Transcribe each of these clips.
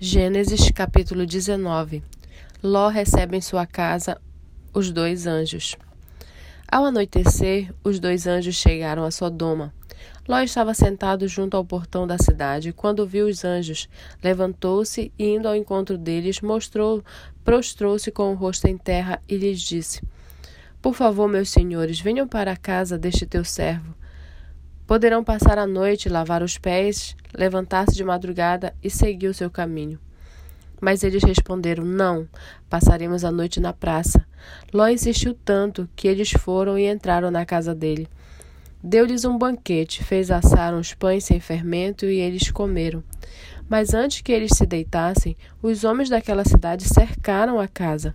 Gênesis capítulo 19 Ló recebe em sua casa os dois anjos. Ao anoitecer, os dois anjos chegaram a Sodoma. Ló estava sentado junto ao portão da cidade. Quando viu os anjos, levantou-se e, indo ao encontro deles, mostrou, prostrou-se com o rosto em terra e lhes disse: Por favor, meus senhores, venham para a casa deste teu servo. Poderão passar a noite, lavar os pés, levantar-se de madrugada e seguir o seu caminho. Mas eles responderam: Não, passaremos a noite na praça. Ló insistiu tanto que eles foram e entraram na casa dele. Deu-lhes um banquete, fez assar uns pães sem fermento e eles comeram. Mas antes que eles se deitassem, os homens daquela cidade cercaram a casa.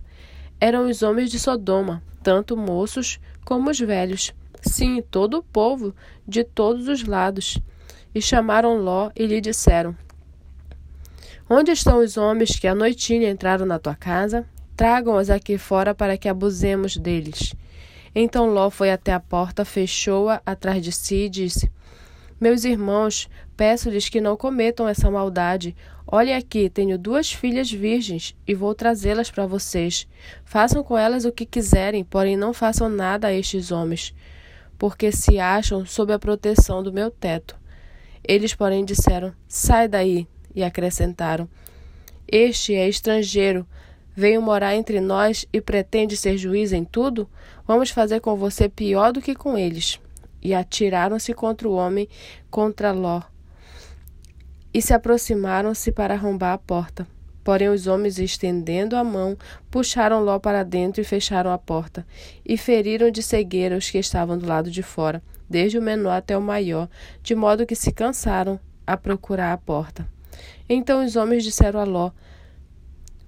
Eram os homens de Sodoma, tanto moços como os velhos. Sim, todo o povo, de todos os lados. E chamaram Ló e lhe disseram: Onde estão os homens que à noitinha entraram na tua casa? Tragam-os aqui fora para que abusemos deles. Então Ló foi até a porta, fechou-a atrás de si e disse: Meus irmãos, peço-lhes que não cometam essa maldade. Olhe aqui, tenho duas filhas virgens e vou trazê-las para vocês. Façam com elas o que quiserem, porém não façam nada a estes homens porque se acham sob a proteção do meu teto. Eles, porém, disseram: Sai daí, e acrescentaram: Este é estrangeiro, veio morar entre nós e pretende ser juiz em tudo? Vamos fazer com você pior do que com eles. E atiraram-se contra o homem, contra Ló, e se aproximaram-se para arrombar a porta. Porém, os homens, estendendo a mão, puxaram Ló para dentro e fecharam a porta, e feriram de cegueira os que estavam do lado de fora, desde o menor até o maior, de modo que se cansaram a procurar a porta. Então os homens disseram a Ló: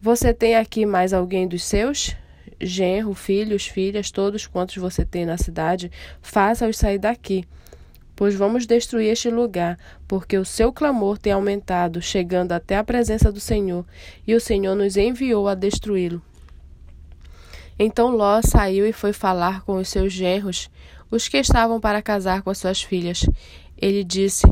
Você tem aqui mais alguém dos seus? Genro, filhos, filhas, todos quantos você tem na cidade, faça-os sair daqui pois vamos destruir este lugar, porque o seu clamor tem aumentado, chegando até a presença do Senhor, e o Senhor nos enviou a destruí-lo. Então Ló saiu e foi falar com os seus genros, os que estavam para casar com as suas filhas. Ele disse: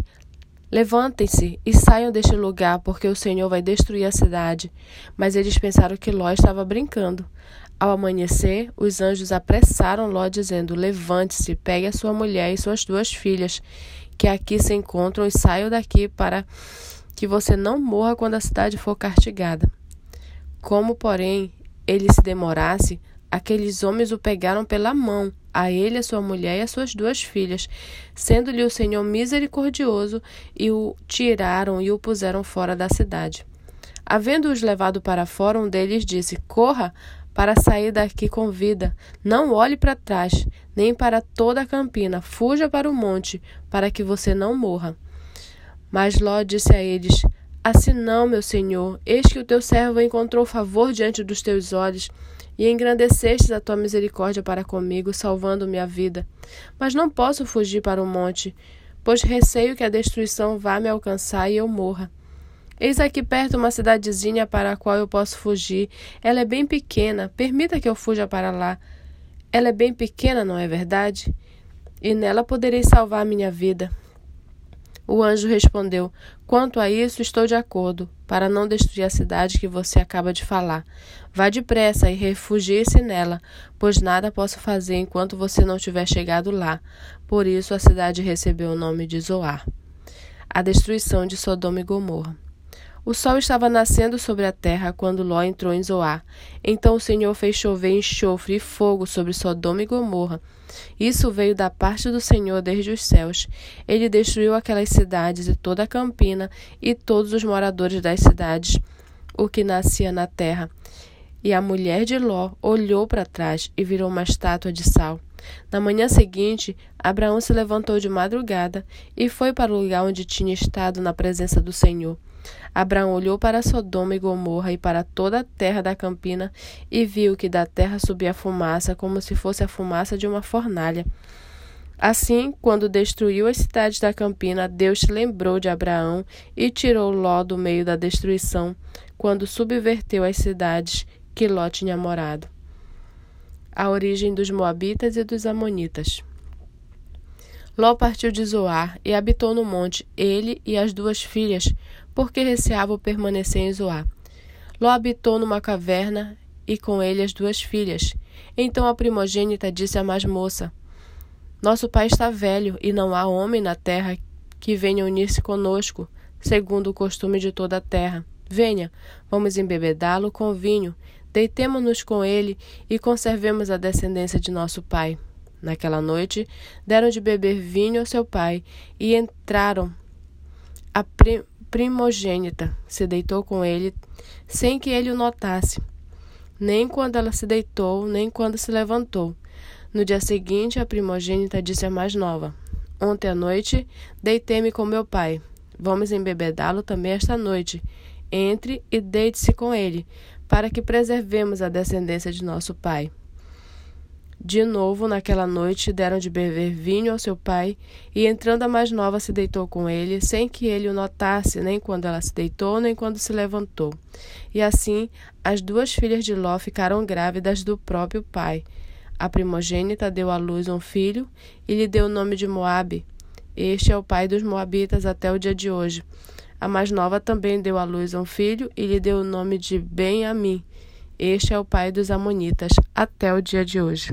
Levantem-se e saiam deste lugar, porque o Senhor vai destruir a cidade. Mas eles pensaram que Ló estava brincando. Ao amanhecer, os anjos apressaram Ló, dizendo: Levante-se, pegue a sua mulher e suas duas filhas, que aqui se encontram, e saia daqui para que você não morra quando a cidade for castigada. Como, porém, ele se demorasse, aqueles homens o pegaram pela mão, a ele, a sua mulher e as suas duas filhas, sendo-lhe o Senhor misericordioso, e o tiraram e o puseram fora da cidade. Havendo-os levado para fora, um deles disse: Corra para sair daqui com vida. Não olhe para trás, nem para toda a campina. Fuja para o monte, para que você não morra. Mas Ló disse a eles: Assim não, meu senhor, eis que o teu servo encontrou favor diante dos teus olhos, e engrandecestes a tua misericórdia para comigo, salvando-me a vida. Mas não posso fugir para o monte, pois receio que a destruição vá me alcançar e eu morra. Eis aqui perto uma cidadezinha para a qual eu posso fugir. Ela é bem pequena. Permita que eu fuja para lá. Ela é bem pequena, não é verdade? E nela poderei salvar minha vida. O anjo respondeu: Quanto a isso, estou de acordo, para não destruir a cidade que você acaba de falar. Vá depressa e refugie-se nela, pois nada posso fazer enquanto você não tiver chegado lá. Por isso a cidade recebeu o nome de Zoar. A destruição de Sodoma e Gomorra. O sol estava nascendo sobre a terra quando Ló entrou em Zoar. Então o Senhor fez chover enxofre e fogo sobre Sodoma e Gomorra. Isso veio da parte do Senhor desde os céus. Ele destruiu aquelas cidades e toda a campina e todos os moradores das cidades, o que nascia na terra. E a mulher de Ló olhou para trás e virou uma estátua de sal. Na manhã seguinte, Abraão se levantou de madrugada e foi para o lugar onde tinha estado na presença do Senhor. Abraão olhou para Sodoma e Gomorra e para toda a terra da campina e viu que da terra subia fumaça, como se fosse a fumaça de uma fornalha. Assim, quando destruiu as cidades da campina, Deus se lembrou de Abraão e tirou Ló do meio da destruição, quando subverteu as cidades que Ló tinha morado. A origem dos Moabitas e dos Amonitas. Ló partiu de Zoar e habitou no monte, ele e as duas filhas, porque receava permanecer em Zoar. Ló habitou numa caverna e com ele as duas filhas. Então a primogênita disse à mais moça: Nosso pai está velho e não há homem na terra que venha unir-se conosco, segundo o costume de toda a terra. Venha, vamos embebedá-lo com vinho, deitemo-nos com ele e conservemos a descendência de nosso pai. Naquela noite, deram de beber vinho ao seu pai e entraram. A primogênita se deitou com ele sem que ele o notasse, nem quando ela se deitou, nem quando se levantou. No dia seguinte, a primogênita disse à mais nova: Ontem à noite deitei-me com meu pai. Vamos embebedá-lo também esta noite. Entre e deite-se com ele, para que preservemos a descendência de nosso pai. De novo, naquela noite, deram de beber vinho ao seu pai, e entrando a mais nova se deitou com ele, sem que ele o notasse, nem quando ela se deitou, nem quando se levantou. E assim, as duas filhas de Ló ficaram grávidas do próprio pai. A primogênita deu à luz um filho e lhe deu o nome de Moabe. Este é o pai dos moabitas até o dia de hoje. A mais nova também deu à luz um filho e lhe deu o nome de Ben-Amim. Este é o pai dos amonitas até o dia de hoje.